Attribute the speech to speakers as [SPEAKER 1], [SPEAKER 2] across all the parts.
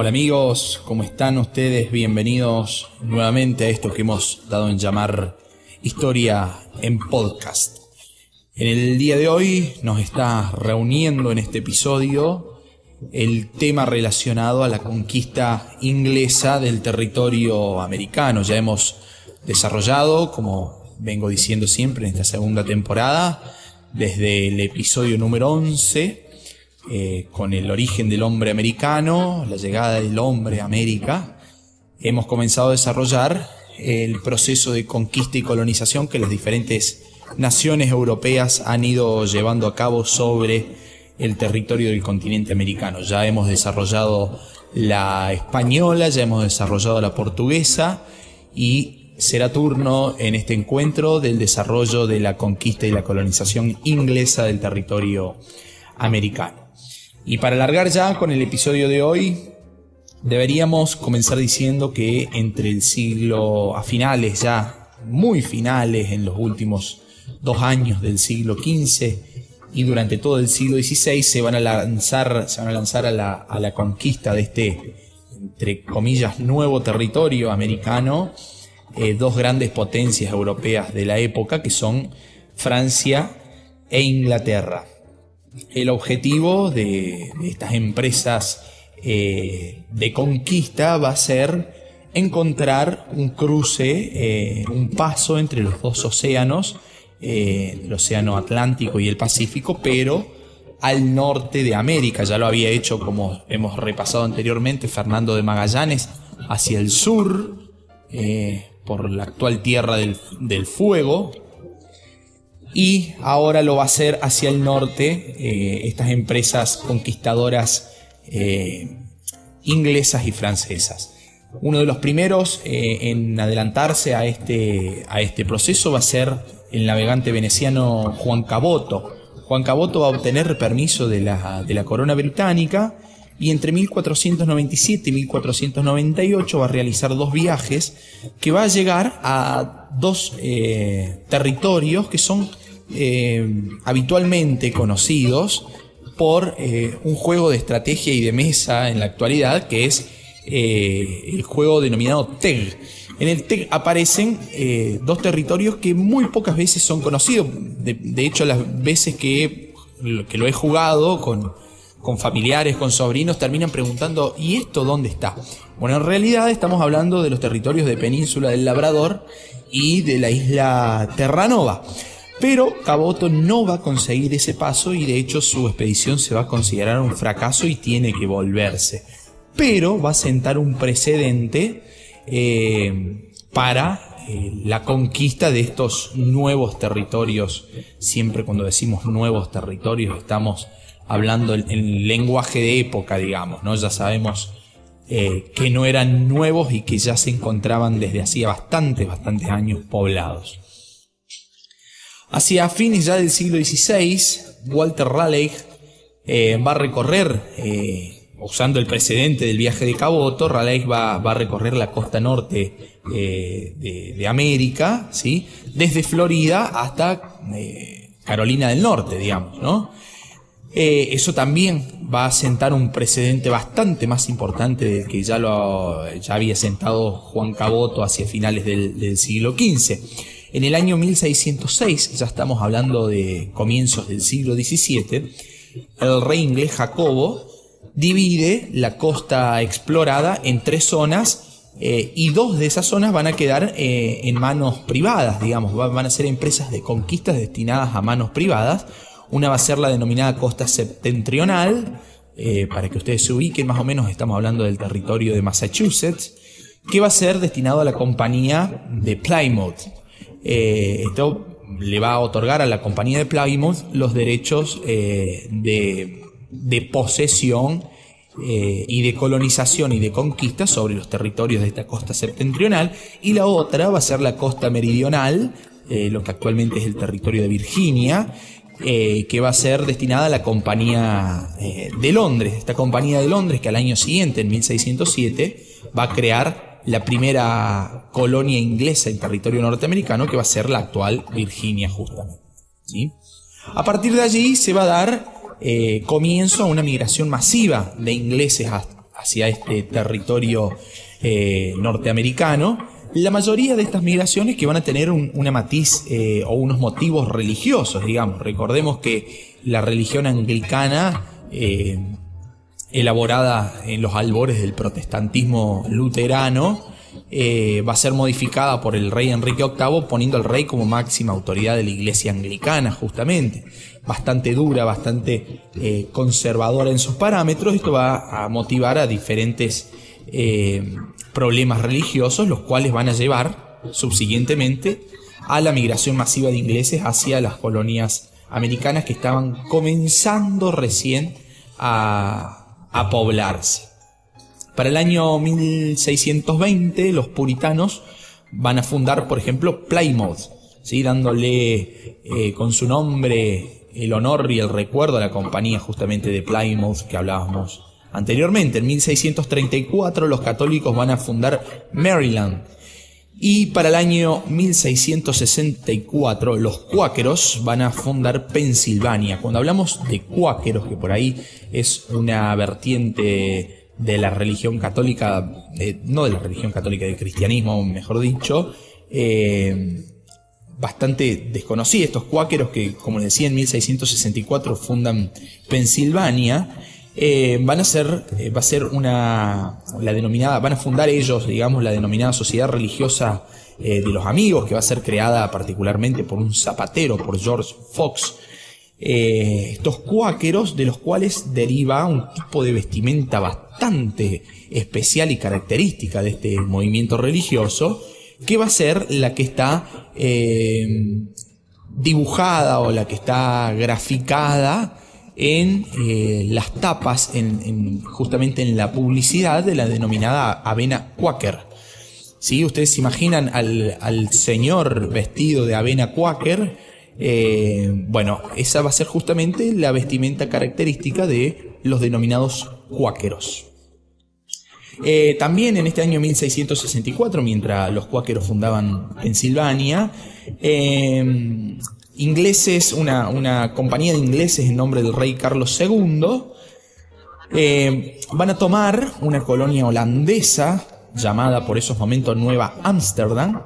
[SPEAKER 1] Hola amigos, ¿cómo están ustedes? Bienvenidos nuevamente a esto que hemos dado en llamar Historia en Podcast. En el día de hoy nos está reuniendo en este episodio el tema relacionado a la conquista inglesa del territorio americano. Ya hemos desarrollado, como vengo diciendo siempre en esta segunda temporada, desde el episodio número 11, eh, con el origen del hombre americano, la llegada del hombre a América, hemos comenzado a desarrollar el proceso de conquista y colonización que las diferentes naciones europeas han ido llevando a cabo sobre el territorio del continente americano. Ya hemos desarrollado la española, ya hemos desarrollado la portuguesa y será turno en este encuentro del desarrollo de la conquista y la colonización inglesa del territorio americano. Y para alargar ya con el episodio de hoy, deberíamos comenzar diciendo que entre el siglo, a finales ya, muy finales, en los últimos dos años del siglo XV y durante todo el siglo XVI se van a lanzar, se van a, lanzar a, la, a la conquista de este, entre comillas, nuevo territorio americano, eh, dos grandes potencias europeas de la época que son Francia e Inglaterra. El objetivo de, estas empresas eh, de conquista va a ser encontrar un cruce, eh, un paso entre los dos océanos, eh, el océano Atlántico y el Pacífico, pero al norte de América. Ya lo había hecho, como hemos repasado anteriormente, Fernando de Magallanes, hacia el sur, por la actual Tierra del Fuego, y ahora lo va a hacer hacia el norte eh, estas empresas conquistadoras eh, inglesas y francesas. Uno de los primeros eh, en adelantarse a este, a este proceso va a ser el navegante veneciano Juan Caboto. Juan Caboto va a obtener permiso de la, de la corona británica y entre 1497 y 1498 va a realizar dos viajes que va a llegar a dos territorios que son eh, habitualmente conocidos por eh, un juego de estrategia y de mesa en la actualidad que es el juego denominado TEG. En el TEG aparecen dos territorios que muy pocas veces son conocidos. De, de hecho, las veces que, que lo he jugado con, con familiares, con sobrinos, terminan preguntando, ¿y esto dónde está? Bueno, en realidad estamos hablando de los territorios de Península del Labrador y de la isla Terranova. Pero Caboto no va a conseguir ese paso y de hecho su expedición se va a considerar un fracaso y tiene que volverse. Pero va a sentar un precedente eh, para eh, la conquista de estos nuevos territorios. Siempre cuando decimos nuevos territorios estamos hablando en, lenguaje de época, digamos, ¿no? Ya sabemos eh, que no eran nuevos y que ya se encontraban desde hacía bastantes, bastantes años poblados. Hacia fines ya del siglo XVI, Walter Raleigh eh, va a recorrer, eh, usando el precedente del viaje de Caboto, Raleigh va, a recorrer la costa norte de, de, América, ¿sí? desde Florida hasta Carolina del Norte, digamos, ¿no? Eh, eso también va a sentar un precedente bastante más importante del que ya, lo, ya había sentado Juan Caboto hacia finales del, siglo XV. En el año 1606, ya estamos hablando de comienzos del siglo XVII, el rey inglés Jacobo divide la costa explorada en tres zonas eh, y dos de esas zonas van a quedar eh, en manos privadas, digamos, van a ser empresas de conquistas destinadas a manos privadas una va a ser la denominada costa septentrional, eh, para que ustedes se ubiquen, más o menos estamos hablando del territorio de Massachusetts, que va a ser destinado a la compañía de Plymouth. Eh, esto le va a otorgar a la compañía de Plymouth los derechos eh, de, posesión y de colonización y de conquista sobre los territorios de esta costa septentrional. Y la otra va a ser la costa meridional, lo que actualmente es el territorio de Virginia, eh, que va a ser destinada a la Compañía eh, de Londres. Esta Compañía de Londres que al año siguiente, en 1607, va a crear la primera colonia inglesa en territorio norteamericano que va a ser la actual Virginia justamente. ¿sí? A partir de allí se va a dar eh, comienzo a una migración masiva de ingleses hacia este territorio eh, norteamericano, la mayoría de estas migraciones que van a tener una matiz eh, o unos motivos religiosos, digamos. Recordemos que la religión anglicana, elaborada en los albores del protestantismo luterano, va a ser modificada por el rey Enrique VIII, poniendo al rey como máxima autoridad de la iglesia anglicana, justamente. Bastante dura, bastante conservadora en sus parámetros. Esto va a motivar a diferentes eh, problemas religiosos, los cuales van a llevar subsiguientemente a la migración masiva de ingleses hacia las colonias americanas que estaban comenzando recién a, a poblarse. Para el año 1620 los puritanos van a fundar, por ejemplo, Plymouth, ¿sí? dándole eh, con su nombre el honor y el recuerdo a la compañía justamente de Plymouth que hablábamos Anteriormente, en 1634, los católicos van a fundar Maryland. Y para el año 1664, los cuáqueros van a fundar Pensilvania. Cuando hablamos de cuáqueros, que por ahí es una vertiente de la religión católica, no de la religión católica, del cristianismo, mejor dicho, eh, bastante desconocida. Estos cuáqueros que, como les decía, en 1664 fundan Pensilvania eh, van a ser, eh, va a ser una, la denominada, van a fundar ellos, digamos, la denominada Sociedad Religiosa eh, de los Amigos, que va a ser creada particularmente por un zapatero, por George Fox. estos cuáqueros, de los cuales deriva un tipo de vestimenta bastante especial y característica de este movimiento religioso, que va a ser la que está dibujada o la que está graficada en eh, las tapas, en, justamente en la publicidad de la denominada avena Quaker. ¿Sí? Ustedes se imaginan al, señor vestido de avena Quaker. Eh, bueno, esa va a ser justamente la vestimenta característica de los denominados cuáqueros. Eh, también en este año 1664, mientras los cuáqueros fundaban Pensilvania, ingleses, una, compañía de ingleses en nombre del rey Carlos II, eh, van a tomar una colonia holandesa llamada por esos momentos Nueva Ámsterdam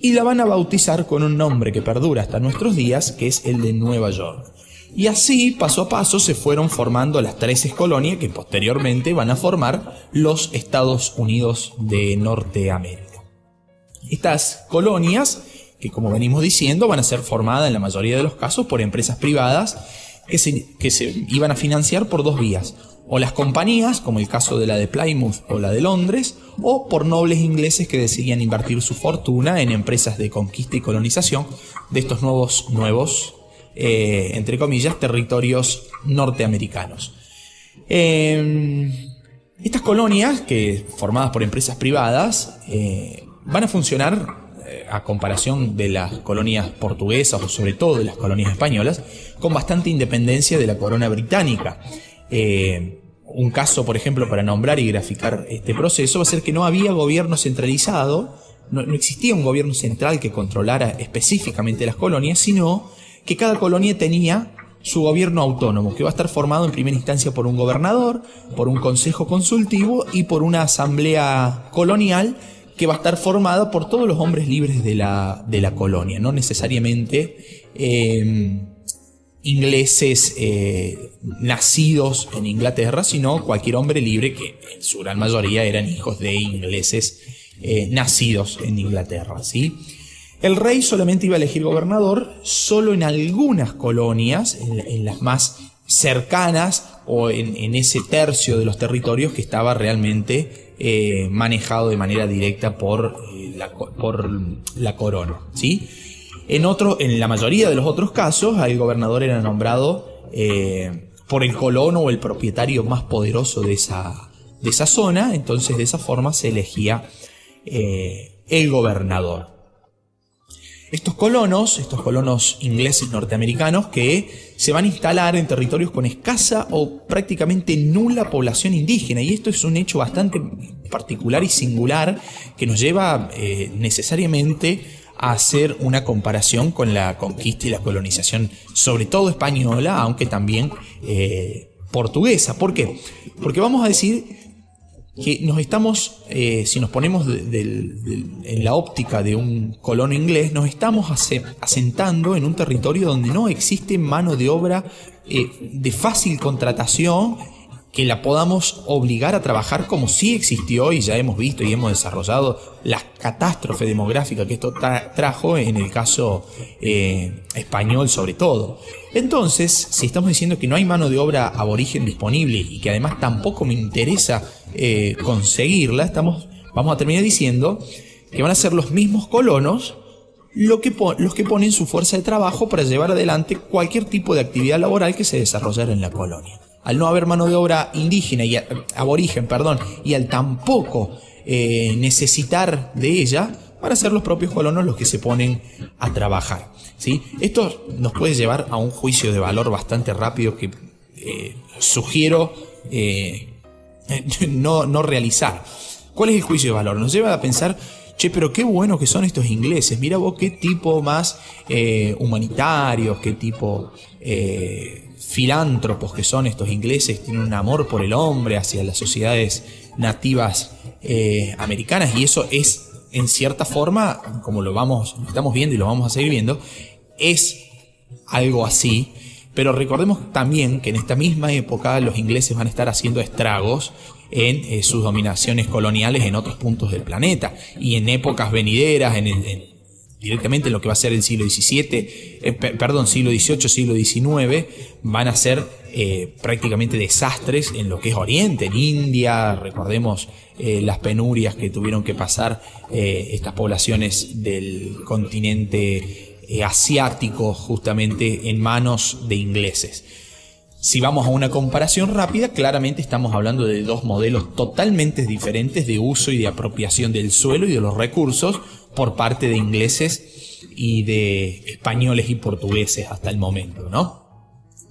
[SPEAKER 1] y la van a bautizar con un nombre que perdura hasta nuestros días, que es el de Nueva York. Y así, paso a paso, se fueron formando las 13 colonias que posteriormente van a formar los Estados Unidos de Norteamérica. Estas colonias que como venimos diciendo van a ser formadas en la mayoría de los casos por empresas privadas que se, que se iban a financiar por dos vías, o las compañías, como el caso de la de Plymouth o la de Londres, o por nobles ingleses que decidían invertir su fortuna en empresas de conquista y colonización de estos nuevos, nuevos, eh, entre comillas, territorios norteamericanos. Em, estas colonias, que formadas por empresas privadas, eh, van a funcionar a comparación de las colonias portuguesas o sobre todo de las colonias españolas, con bastante independencia de la corona británica. Eh, un caso, por ejemplo, para nombrar y graficar este proceso va a ser que no había gobierno centralizado, no, existía un gobierno central que controlara específicamente las colonias, sino que cada colonia tenía su gobierno autónomo, que va a estar formado en primera instancia por un gobernador, por un consejo consultivo y por una asamblea colonial que va a estar formada por todos los hombres libres de la, de la colonia, no necesariamente em, ingleses eh, nacidos en Inglaterra, sino cualquier hombre libre que en su gran mayoría eran hijos de ingleses eh, nacidos en Inglaterra. ¿sí? El rey solamente iba a elegir gobernador solo en algunas colonias, en, las más cercanas o en, en, ese tercio de los territorios que estaba realmente eh, manejado de manera directa por, eh, la, por la corona. ¿sí? En, en la mayoría de los otros casos, el gobernador era nombrado eh, por el colono o el propietario más poderoso de esa, de esa zona, entonces de esa forma se elegía el gobernador estos colonos, estos colonos ingleses norteamericanos que se van a instalar en territorios con escasa o prácticamente nula población indígena. Y esto es un hecho bastante particular y singular que nos lleva eh, necesariamente a hacer una comparación con la conquista y la colonización, sobre todo española, aunque también eh, portuguesa. ¿Por qué? Porque vamos a decir que nos estamos, eh, si nos ponemos en la óptica de un colono inglés, nos estamos asentando en un territorio donde no existe mano de obra eh, de fácil contratación que la podamos obligar a trabajar como sí existió y ya hemos visto y hemos desarrollado la catástrofe demográfica que esto trajo en el caso eh, español sobre todo. Entonces, si estamos diciendo que no hay mano de obra aborigen disponible y que además tampoco me interesa eh, conseguirla, estamos, vamos a terminar diciendo que van a ser los mismos colonos lo que los que ponen su fuerza de trabajo para llevar adelante cualquier tipo de actividad laboral que se desarrollara en la colonia al no haber mano de obra indígena y aborigen, perdón, y al tampoco eh, necesitar de ella, van a ser los propios colonos los que se ponen a trabajar. ¿sí? Esto nos puede llevar a un juicio de valor bastante rápido que eh, sugiero no, no realizar. ¿Cuál es el juicio de valor? Nos lleva a pensar che, pero qué bueno que son estos ingleses, mira vos qué tipo más humanitarios, qué tipo filántropos que son estos ingleses, tienen un amor por el hombre hacia las sociedades nativas eh, americanas y eso es en cierta forma, como lo vamos, lo estamos viendo y lo vamos a seguir viendo, es algo así, pero recordemos también que en esta misma época los ingleses van a estar haciendo estragos en eh, sus dominaciones coloniales en otros puntos del planeta. Y en épocas venideras, en, en directamente en lo que va a ser el siglo XVII, eh, perdón, siglo XVIII, siglo XIX, van a ser eh, prácticamente desastres en lo que es Oriente, en India, recordemos las penurias que tuvieron que pasar estas poblaciones del continente asiático justamente en manos de ingleses. Si vamos a una comparación rápida, claramente estamos hablando de dos modelos totalmente diferentes de uso y de apropiación del suelo y de los recursos, por parte de ingleses y de españoles y portugueses hasta el momento, ¿no?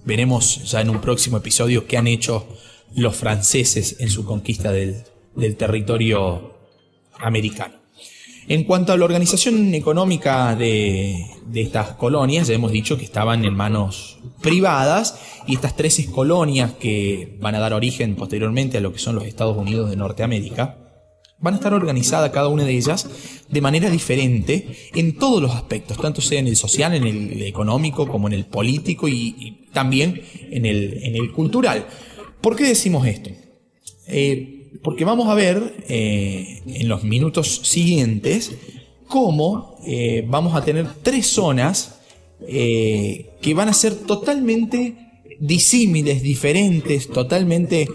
[SPEAKER 1] Veremos ya en un próximo episodio qué han hecho los franceses en su conquista del, territorio americano. En cuanto a la organización económica de, de, estas colonias, ya hemos dicho que estaban en manos privadas y estas 13 colonias que van a dar origen posteriormente a lo que son los Estados Unidos de Norteamérica, van a estar organizadas cada una de ellas de manera diferente en todos los aspectos, tanto sea en el social, en el económico, como en el político y, también en el, en el, cultural. ¿Por qué decimos esto? Eh, porque vamos a ver eh, en los minutos siguientes cómo eh, vamos a tener tres zonas que van a ser totalmente disímiles, diferentes, totalmente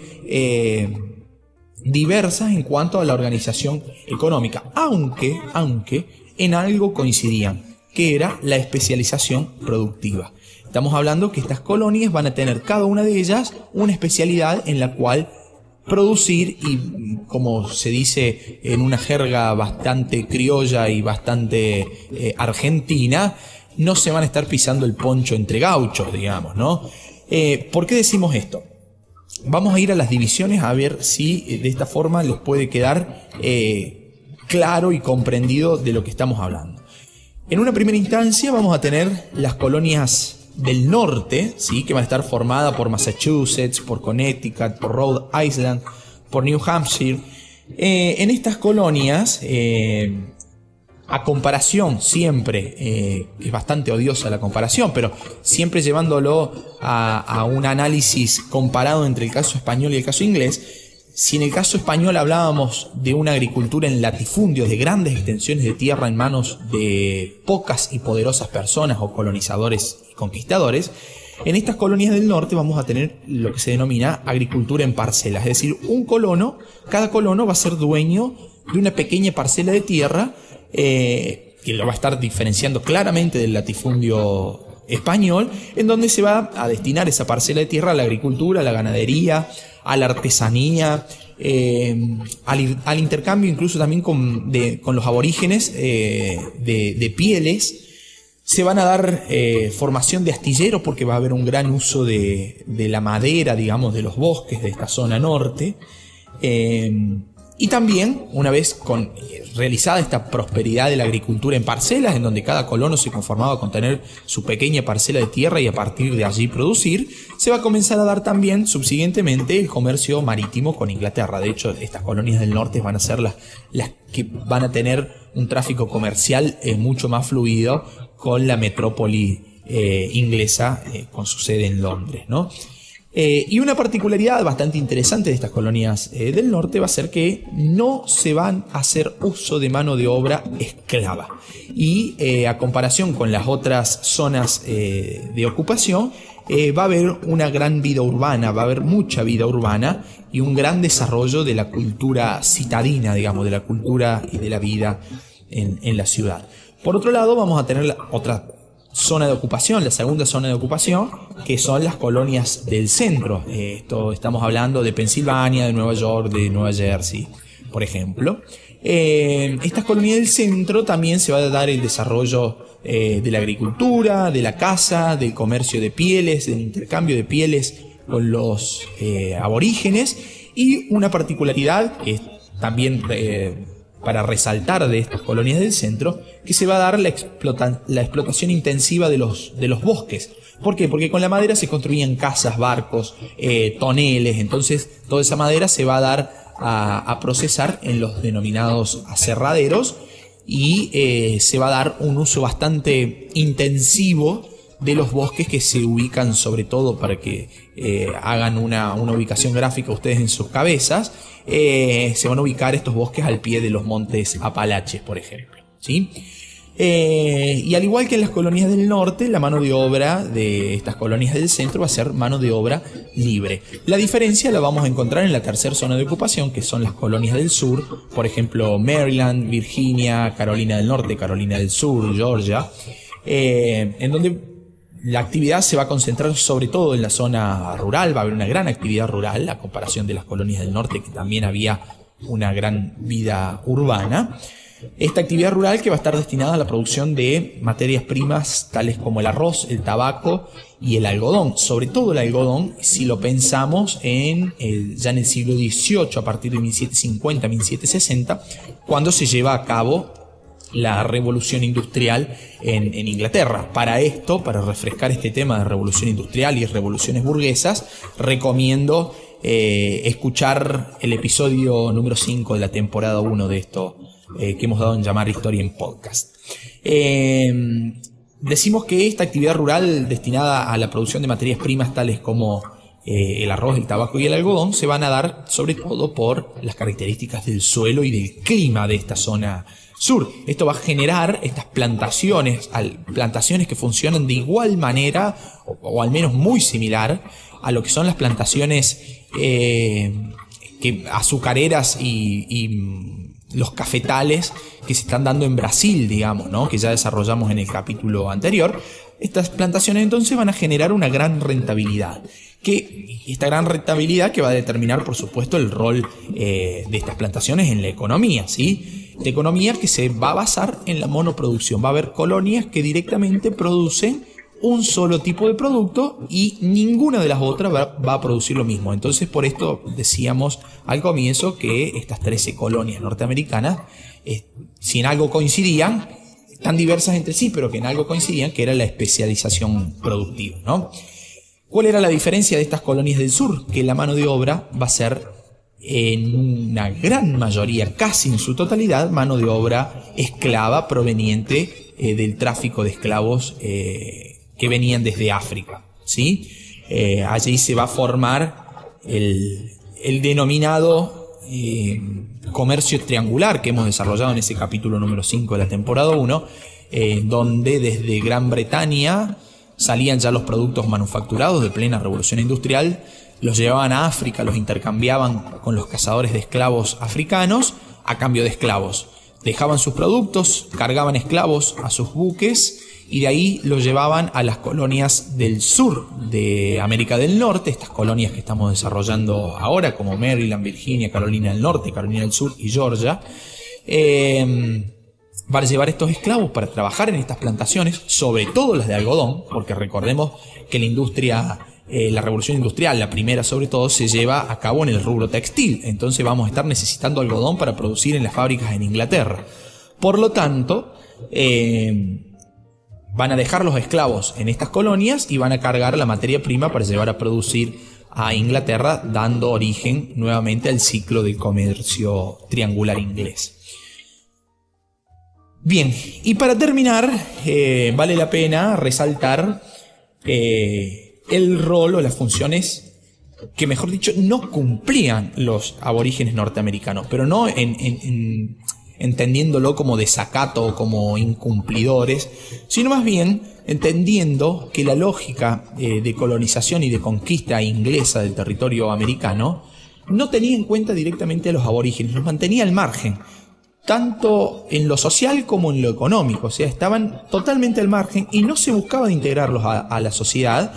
[SPEAKER 1] diversas en cuanto a la organización económica, aunque, aunque en algo coincidían, que era la especialización productiva. Estamos hablando que estas colonias van a tener cada una de ellas una especialidad en la cual producir y como se dice en una jerga bastante criolla y bastante eh, argentina, no se van a estar pisando el poncho entre gauchos, digamos, ¿no? Eh, ¿Por qué decimos esto? Vamos a ir a las divisiones a ver si eh, de esta forma les puede quedar claro y comprendido de lo que estamos hablando. En una primera instancia vamos a tener las colonias del norte, ¿sí? que van a estar formadas por Massachusetts, por Connecticut, por Rhode Island, por New Hampshire. Eh, en estas colonias a comparación siempre, eh, es bastante odiosa la comparación, pero siempre llevándolo a, un análisis comparado entre el caso español y el caso inglés, si en el caso español hablábamos de una agricultura en latifundios, de grandes extensiones de tierra en manos de pocas y poderosas personas o colonizadores conquistadores, en estas colonias del norte vamos a tener lo que se denomina agricultura en parcelas, es decir, un colono, cada colono va a ser dueño de una pequeña parcela de tierra eh, que lo va a estar diferenciando claramente del latifundio español, en donde se va a destinar esa parcela de tierra a la agricultura, a la ganadería, a la artesanía, eh, al, intercambio incluso también con, los aborígenes eh, de, pieles. Se van a dar formación de astilleros porque va a haber un gran uso de, de, la madera, digamos, de los bosques de esta zona norte Y también, una vez con, eh, realizada esta prosperidad de la agricultura en parcelas, en donde cada colono se conformaba con tener su pequeña parcela de tierra y a partir de allí producir, se va a comenzar a dar también subsiguientemente el comercio marítimo con Inglaterra. De hecho, estas colonias del norte van a ser las, las que van a tener un tráfico comercial eh, mucho más fluido con la metrópoli eh, inglesa, con su sede en Londres, ¿no? Eh, y una particularidad bastante interesante de estas colonias eh, del norte va a ser que no se van a hacer uso de mano de obra esclava. Y eh, a comparación con las otras zonas de ocupación, va a haber una gran vida urbana, va a haber mucha vida urbana y un gran desarrollo de la cultura citadina, digamos, de la cultura y de la vida en la ciudad. Por otro lado, vamos a tener otra zona de ocupación, la segunda zona de ocupación, que son las colonias del centro. Esto estamos hablando de Pensilvania, de Nueva York, de Nueva Jersey, por ejemplo. Eh, estas colonias del centro también se va a dar el desarrollo eh, de la agricultura, de la caza, del comercio de pieles, del intercambio de pieles con los eh, aborígenes y una particularidad que también para resaltar de estas colonias del centro, que se va a dar la, la explotación intensiva de los, bosques. ¿Por qué? Porque con la madera se construían casas, barcos, eh, toneles, entonces toda esa madera se va a dar a, procesar en los denominados aserraderos y eh, se va a dar un uso bastante intensivo de los bosques que se ubican sobre todo para que eh, hagan una, una, ubicación gráfica ustedes en sus cabezas, eh, se van a ubicar estos bosques al pie de los montes Apalaches, por ejemplo. ¿sí? Eh, y al igual que en las colonias del norte, la mano de obra de estas colonias del centro va a ser mano de obra libre. La diferencia la vamos a encontrar en la tercera zona de ocupación, que son las colonias del sur, por ejemplo Maryland, Virginia, Carolina del Norte, Carolina del Sur, Georgia, en donde la actividad se va a concentrar sobre todo en la zona rural, va a haber una gran actividad rural, a comparación de las colonias del norte, que también había una gran vida urbana. Esta actividad rural que va a estar destinada a la producción de materias primas tales como el arroz, el tabaco y el algodón. Sobre todo el algodón, si lo pensamos en ya en el siglo XVIII, a partir de 1750-1760, cuando se lleva a cabo la revolución industrial en, Inglaterra. Para esto, para refrescar este tema de revolución industrial y revoluciones burguesas, recomiendo eh, escuchar el episodio número 5 de la temporada 1 de esto eh, que hemos dado en llamar Historia en Podcast. Eh, decimos que esta actividad rural destinada a la producción de materias primas tales como el arroz, el tabaco y el algodón se van a dar sobre todo por las características del suelo y del clima de esta zona sur. Esto va a generar estas plantaciones, plantaciones que funcionan de igual manera, o, al menos muy similar, a lo que son las plantaciones eh, que, azucareras y, los cafetales que se están dando en Brasil, digamos, ¿no? que ya desarrollamos en el capítulo anterior. Estas plantaciones entonces van a generar una gran rentabilidad que esta gran rentabilidad que va a determinar, por supuesto, el rol eh, de estas plantaciones en la economía, ¿sí? De economía que se va a basar en la monoproducción. Va a haber colonias que directamente producen un solo tipo de producto y ninguna de las otras va, a producir lo mismo. Entonces por esto decíamos al comienzo que estas 13 colonias norteamericanas, eh, si en algo coincidían, tan diversas entre sí, pero que en algo coincidían, que era la especialización productiva. ¿no? ¿Cuál era la diferencia de estas colonias del sur? Que la mano de obra va a ser en una gran mayoría, casi en su totalidad, mano de obra esclava proveniente eh, del tráfico de esclavos eh, que venían desde África. ¿sí? Eh, allí se va a formar el, el denominado comercio triangular que hemos desarrollado en ese capítulo número 5 de la temporada 1, donde desde Gran Bretaña salían ya los productos manufacturados de plena revolución industrial los llevaban a África, los intercambiaban con los cazadores de esclavos africanos a cambio de esclavos. Dejaban sus productos, cargaban esclavos a sus buques y de ahí los llevaban a las colonias del sur de América del Norte, estas colonias que estamos desarrollando ahora, como Maryland, Virginia, Carolina del Norte, Carolina del Sur y Georgia, eh, para llevar estos esclavos para trabajar en estas plantaciones, sobre todo las de algodón, porque recordemos que la industria eh, la revolución industrial, la primera sobre todo, se lleva a cabo en el rubro textil. Entonces vamos a estar necesitando algodón para producir en las fábricas en Inglaterra. Por lo tanto, eh, van a dejar los esclavos en estas colonias y van a cargar la materia prima para llevar a producir a Inglaterra, dando origen nuevamente al ciclo del comercio triangular inglés. Bien, y para terminar, eh, vale la pena resaltar el rol o las funciones que, mejor dicho, no cumplían los aborígenes norteamericanos, pero no en, entendiéndolo como desacato o como incumplidores, sino más bien entendiendo que la lógica eh, de colonización y de conquista inglesa del territorio americano no tenía en cuenta directamente a los aborígenes, los mantenía al margen tanto en lo social como en lo económico, o sea, estaban totalmente al margen y no se buscaba integrarlos a, la sociedad.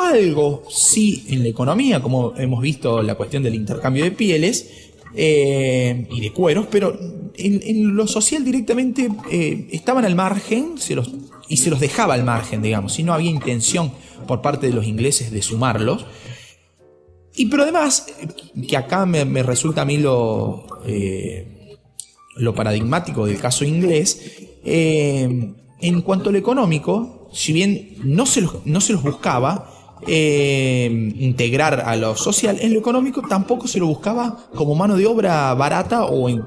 [SPEAKER 1] Algo sí en la economía, como hemos visto la cuestión del intercambio de pieles eh, y de cueros, pero en, lo social directamente eh, estaban al margen y se los dejaba al margen, digamos, si no había intención por parte de los ingleses de sumarlos. Y pero además, que acá me, resulta a mí lo... Eh, lo paradigmático del caso inglés, eh, en cuanto al económico, si bien no se los, no se los buscaba eh, integrar a lo social, en lo económico tampoco se lo buscaba como mano de obra barata o en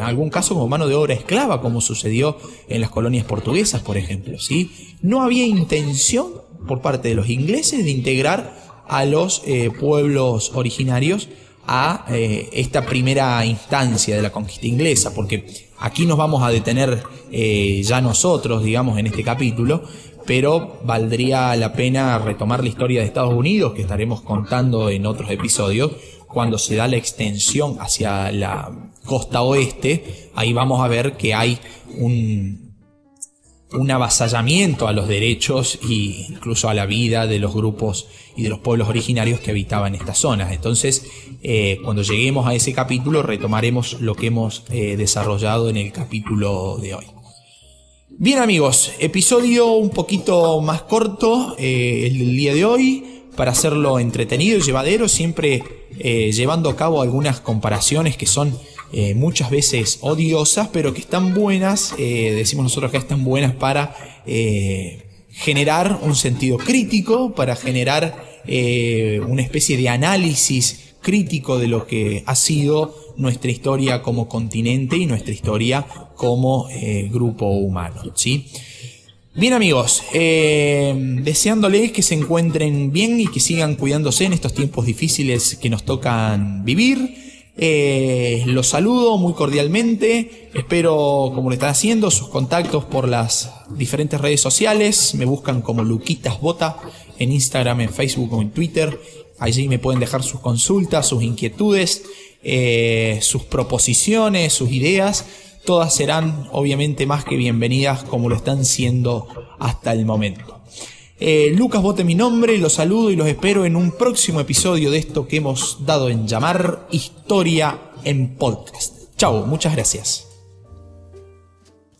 [SPEAKER 1] algún caso como mano de obra esclava, como sucedió en las colonias portuguesas, por ejemplo. ¿sí? No había intención por parte de los ingleses de integrar a los eh, pueblos originarios a eh, esta primera instancia de la conquista inglesa, porque aquí nos vamos a detener ya nosotros, digamos, en este capítulo, pero valdría la pena retomar la historia de Estados Unidos, que estaremos contando en otros episodios, cuando se da la extensión hacia la costa oeste, ahí vamos a ver que hay un, un avasallamiento a los derechos e incluso a la vida de los grupos y de los pueblos originarios que habitaban estas zonas. Entonces, eh, cuando lleguemos a ese capítulo, retomaremos lo que hemos eh, desarrollado en el capítulo de hoy. Bien amigos, episodio un poquito más corto eh, el día de hoy, para hacerlo entretenido y llevadero, siempre llevando a cabo algunas comparaciones que son eh, muchas veces odiosas, pero que están buenas, eh, decimos nosotros que están buenas para eh, generar un sentido crítico, para generar una especie de análisis crítico de lo que ha sido nuestra historia como continente y nuestra historia como grupo humano. ¿sí? Bien amigos, deseándoles que se encuentren bien y que sigan cuidándose en estos tiempos difíciles que nos tocan vivir. Eh, los saludo muy cordialmente. Espero, como lo están haciendo, sus contactos por las diferentes redes sociales. Me buscan como Luquitas Bota en Instagram, en Facebook o en Twitter. Allí me pueden dejar sus consultas, sus inquietudes, eh, sus proposiciones, sus ideas. Todas serán obviamente más que bienvenidas como lo están siendo hasta el momento. Eh, Lucas Bote mi nombre, los saludo y los espero en un próximo episodio de esto que hemos dado en llamar Historia en Podcast. Chao, muchas gracias.